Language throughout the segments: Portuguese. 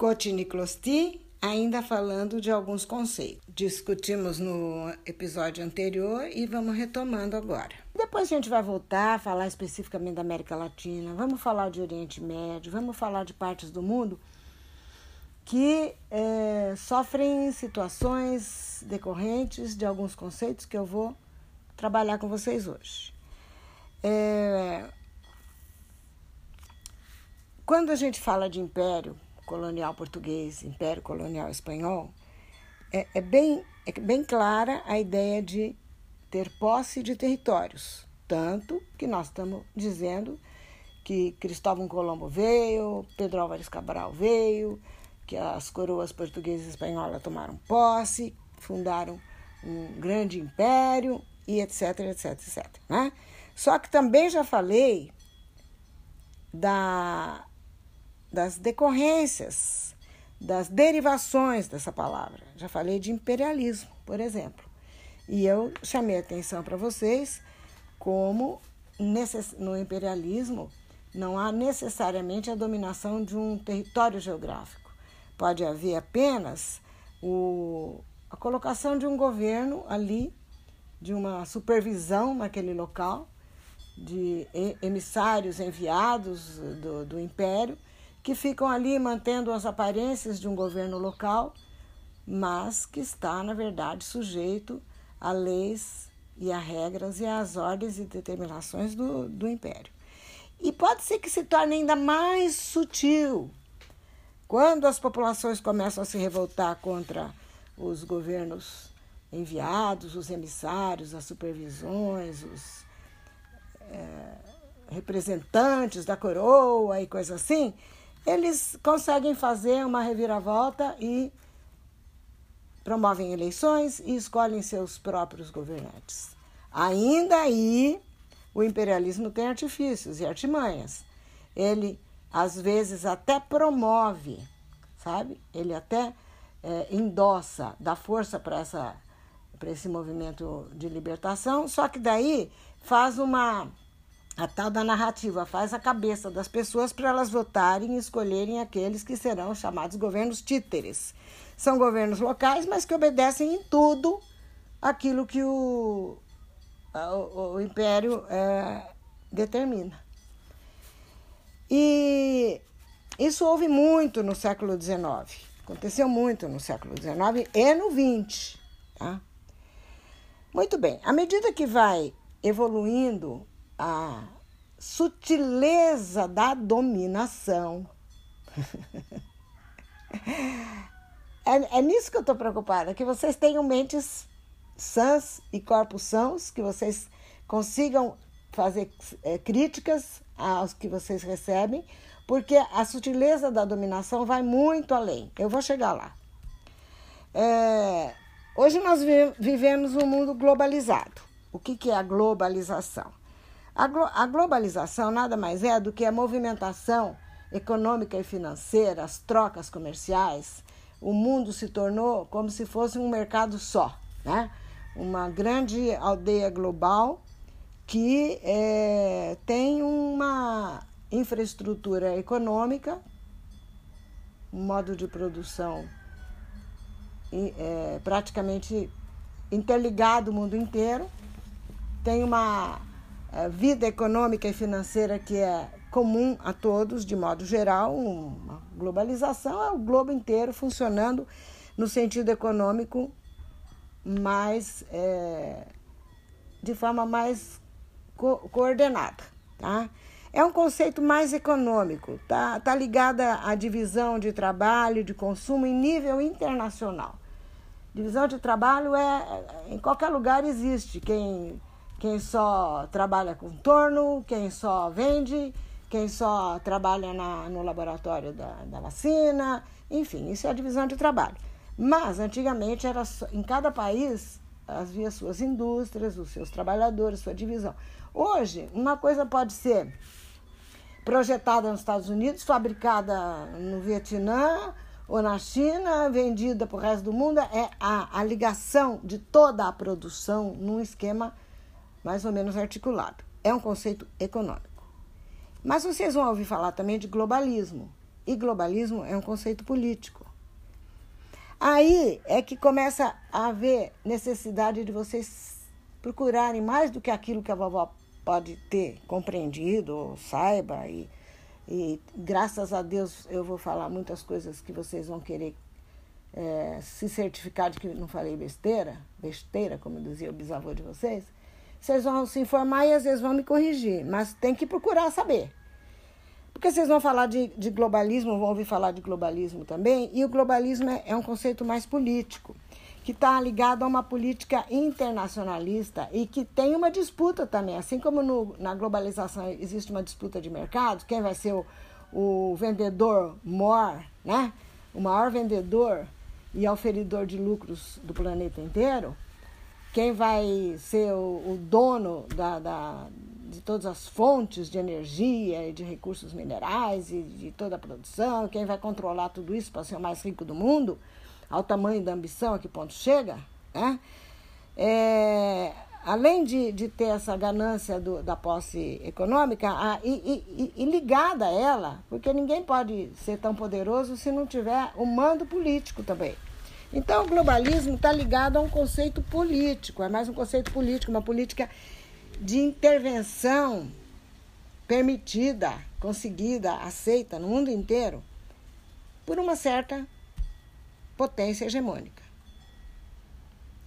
Cotiniclosti, ainda falando de alguns conceitos. Discutimos no episódio anterior e vamos retomando agora. Depois a gente vai voltar a falar especificamente da América Latina, vamos falar de Oriente Médio, vamos falar de partes do mundo que é, sofrem situações decorrentes de alguns conceitos que eu vou trabalhar com vocês hoje. É, quando a gente fala de império colonial português, império colonial espanhol, é, é, bem, é bem clara a ideia de ter posse de territórios. Tanto que nós estamos dizendo que Cristóvão Colombo veio, Pedro Álvares Cabral veio, que as coroas portuguesa e espanhola tomaram posse, fundaram um grande império e etc, etc, etc. Né? Só que também já falei da, das decorrências, das derivações dessa palavra. Já falei de imperialismo, por exemplo. E eu chamei a atenção para vocês como no imperialismo não há necessariamente a dominação de um território geográfico Pode haver apenas o, a colocação de um governo ali, de uma supervisão naquele local, de emissários enviados do, do império, que ficam ali mantendo as aparências de um governo local, mas que está, na verdade, sujeito a leis e a regras e às ordens e determinações do, do império. E pode ser que se torne ainda mais sutil, quando as populações começam a se revoltar contra os governos enviados, os emissários, as supervisões, os é, representantes da coroa e coisas assim, eles conseguem fazer uma reviravolta e promovem eleições e escolhem seus próprios governantes. Ainda aí, o imperialismo tem artifícios e artimanhas. Ele às vezes até promove, sabe? Ele até é, endossa, dá força para essa para esse movimento de libertação, só que daí faz uma a tal da narrativa, faz a cabeça das pessoas para elas votarem e escolherem aqueles que serão chamados governos títeres. São governos locais, mas que obedecem em tudo aquilo que o, o, o império é, determina. E isso houve muito no século XIX. Aconteceu muito no século XIX e no XX. Tá? Muito bem, à medida que vai evoluindo a sutileza da dominação, é, é, nisso que eu estou preocupada, que vocês tenham mentes sãs e corpos sãos, que vocês consigam fazer é, críticas aos que vocês recebem, porque a sutileza da dominação vai muito além. Eu vou chegar lá. É, hoje nós vivemos um mundo globalizado. O que, que é a globalização? A, glo a globalização nada mais é do que a movimentação econômica e financeira, as trocas comerciais. O mundo se tornou como se fosse um mercado só, né? uma grande aldeia global que é, tem uma infraestrutura econômica, um modo de produção é, praticamente interligado o mundo inteiro, tem uma vida econômica e financeira que é comum a todos, de modo geral, uma globalização é o globo inteiro funcionando no sentido econômico mais é, de forma mais co coordenada, tá? É um conceito mais econômico, tá? Tá ligada à divisão de trabalho, de consumo em nível internacional. Divisão de trabalho é em qualquer lugar existe quem quem só trabalha com torno, quem só vende, quem só trabalha na, no laboratório da, da vacina, enfim, isso é a divisão de trabalho. Mas antigamente era só, em cada país havia suas indústrias, os seus trabalhadores, sua divisão. Hoje, uma coisa pode ser projetada nos Estados Unidos, fabricada no Vietnã ou na China, vendida para o resto do mundo, é a, a ligação de toda a produção num esquema mais ou menos articulado. É um conceito econômico. Mas vocês vão ouvir falar também de globalismo. e globalismo é um conceito político. Aí é que começa a haver necessidade de vocês procurarem mais do que aquilo que a vovó pode ter compreendido ou saiba. E, e graças a Deus eu vou falar muitas coisas que vocês vão querer é, se certificar de que não falei besteira, besteira, como dizia o bisavô de vocês. Vocês vão se informar e às vezes vão me corrigir, mas tem que procurar saber. Porque vocês vão falar de, de globalismo, vão ouvir falar de globalismo também, e o globalismo é, é um conceito mais político, que está ligado a uma política internacionalista e que tem uma disputa também. Assim como no, na globalização existe uma disputa de mercado, quem vai ser o, o vendedor maior, né? o maior vendedor e oferidor de lucros do planeta inteiro, quem vai ser o, o dono da, da, de todas as fontes de energia e de recursos minerais e de toda a produção, quem vai controlar tudo isso para ser o mais rico do mundo, ao tamanho da ambição a que ponto chega, né? É, além de, de ter essa ganância do, da posse econômica a, e, e, e, ligada a ela, porque ninguém pode ser tão poderoso se não tiver o mando político também. Então, o globalismo está ligado a um conceito político, é mais um conceito político, uma política de intervenção permitida, conseguida, aceita no mundo inteiro por uma certa potência hegemônica.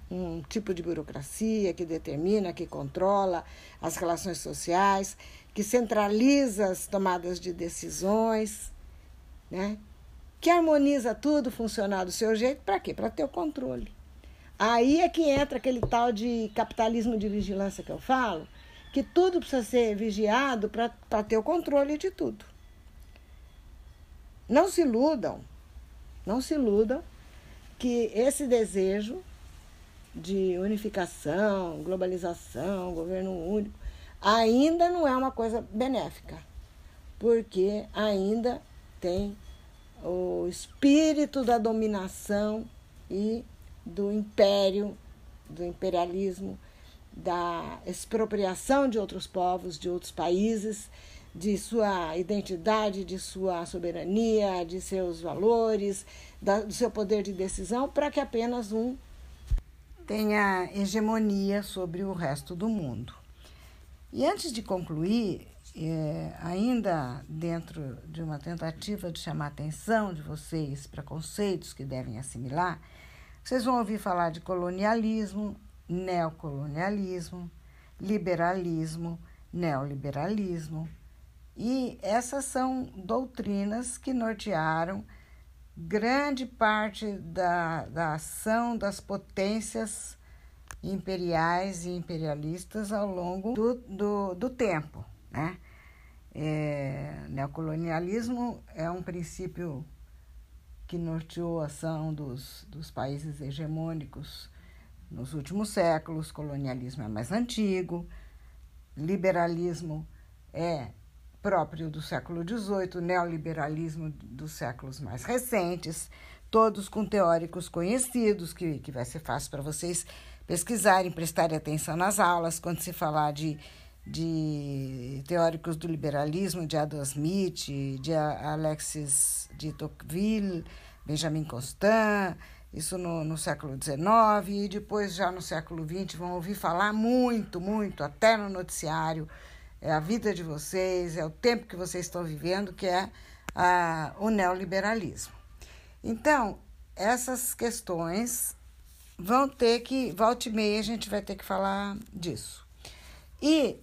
Um tipo de burocracia que determina, que controla as relações sociais, que centraliza as tomadas de decisões, né? Que harmoniza tudo funcionar do seu jeito, para quê? Para ter o controle. Aí é que entra aquele tal de capitalismo de vigilância que eu falo, que tudo precisa ser vigiado para ter o controle de tudo. Não se iludam, não se iludam que esse desejo de unificação, globalização, governo único, ainda não é uma coisa benéfica, porque ainda tem o espírito da dominação e do império, do imperialismo, da expropriação de outros povos, de outros países, de sua identidade, de sua soberania, de seus valores, da, do seu poder de decisão, para que apenas um tenha hegemonia sobre o resto do mundo. E antes de concluir, é, ainda dentro de uma tentativa de chamar a atenção de vocês para conceitos que devem assimilar, vocês vão ouvir falar de colonialismo, neocolonialismo, liberalismo, neoliberalismo. E essas são doutrinas que nortearam grande parte da, da ação das potências imperiais e imperialistas ao longo do, do, do tempo. Né? É, neocolonialismo é um princípio que norteou a ação dos, dos países hegemônicos nos últimos séculos. Colonialismo é mais antigo, liberalismo é próprio do século XVIII, neoliberalismo dos séculos mais recentes, todos com teóricos conhecidos, que, que vai ser fácil para vocês pesquisarem, prestarem atenção nas aulas, quando se falar de, de teóricos do liberalismo, de Adam Smith, de Alexis de Tocqueville, Benjamin Constant, isso no, no século XIX, e depois, já no século XX, vão ouvir falar muito, muito, até no noticiário. É a vida de vocês, é o tempo que vocês estão vivendo, que é a, o neoliberalismo. Então, essas questões vão ter que, volta e meia, a gente vai ter que falar disso. E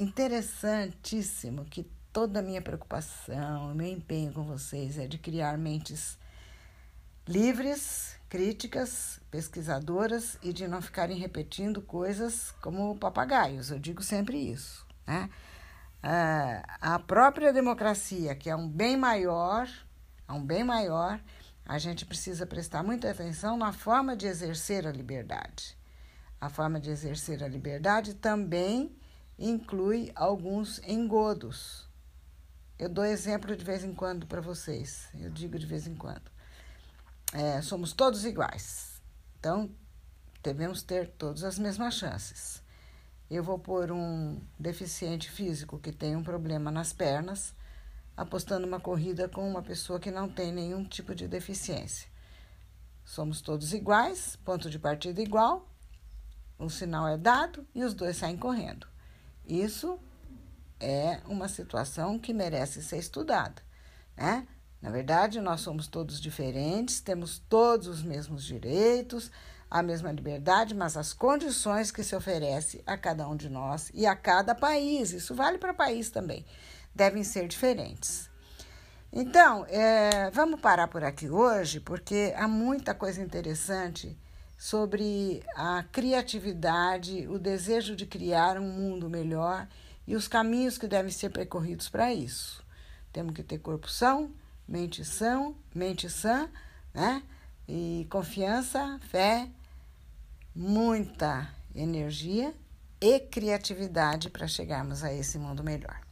interessantíssimo que toda a minha preocupação, meu empenho com vocês é de criar mentes livres, críticas, pesquisadoras e de não ficarem repetindo coisas como papagaios. Eu digo sempre isso. Né? a própria democracia, que é um bem maior, é um bem maior, a gente precisa prestar muita atenção na forma de exercer a liberdade. A forma de exercer a liberdade também inclui alguns engodos. Eu dou exemplo de vez em quando para vocês, eu digo de vez em quando. É, somos todos iguais, então devemos ter todas as mesmas chances. Eu vou pôr um deficiente físico que tem um problema nas pernas apostando uma corrida com uma pessoa que não tem nenhum tipo de deficiência. Somos todos iguais, ponto de partida igual, o sinal é dado e os dois saem correndo. Isso é uma situação que merece ser estudada, né? Na verdade, nós somos todos diferentes, temos todos os mesmos direitos, a mesma liberdade, mas as condições que se oferece a cada um de nós e a cada país, isso vale para país também, devem ser diferentes. Então, é, vamos parar por aqui hoje, porque há muita coisa interessante sobre a criatividade, o desejo de criar um mundo melhor e os caminhos que devem ser percorridos para isso. Temos que ter corpo são, mente sã, mente sã, né? E confiança, fé, muita energia e criatividade para chegarmos a esse mundo melhor.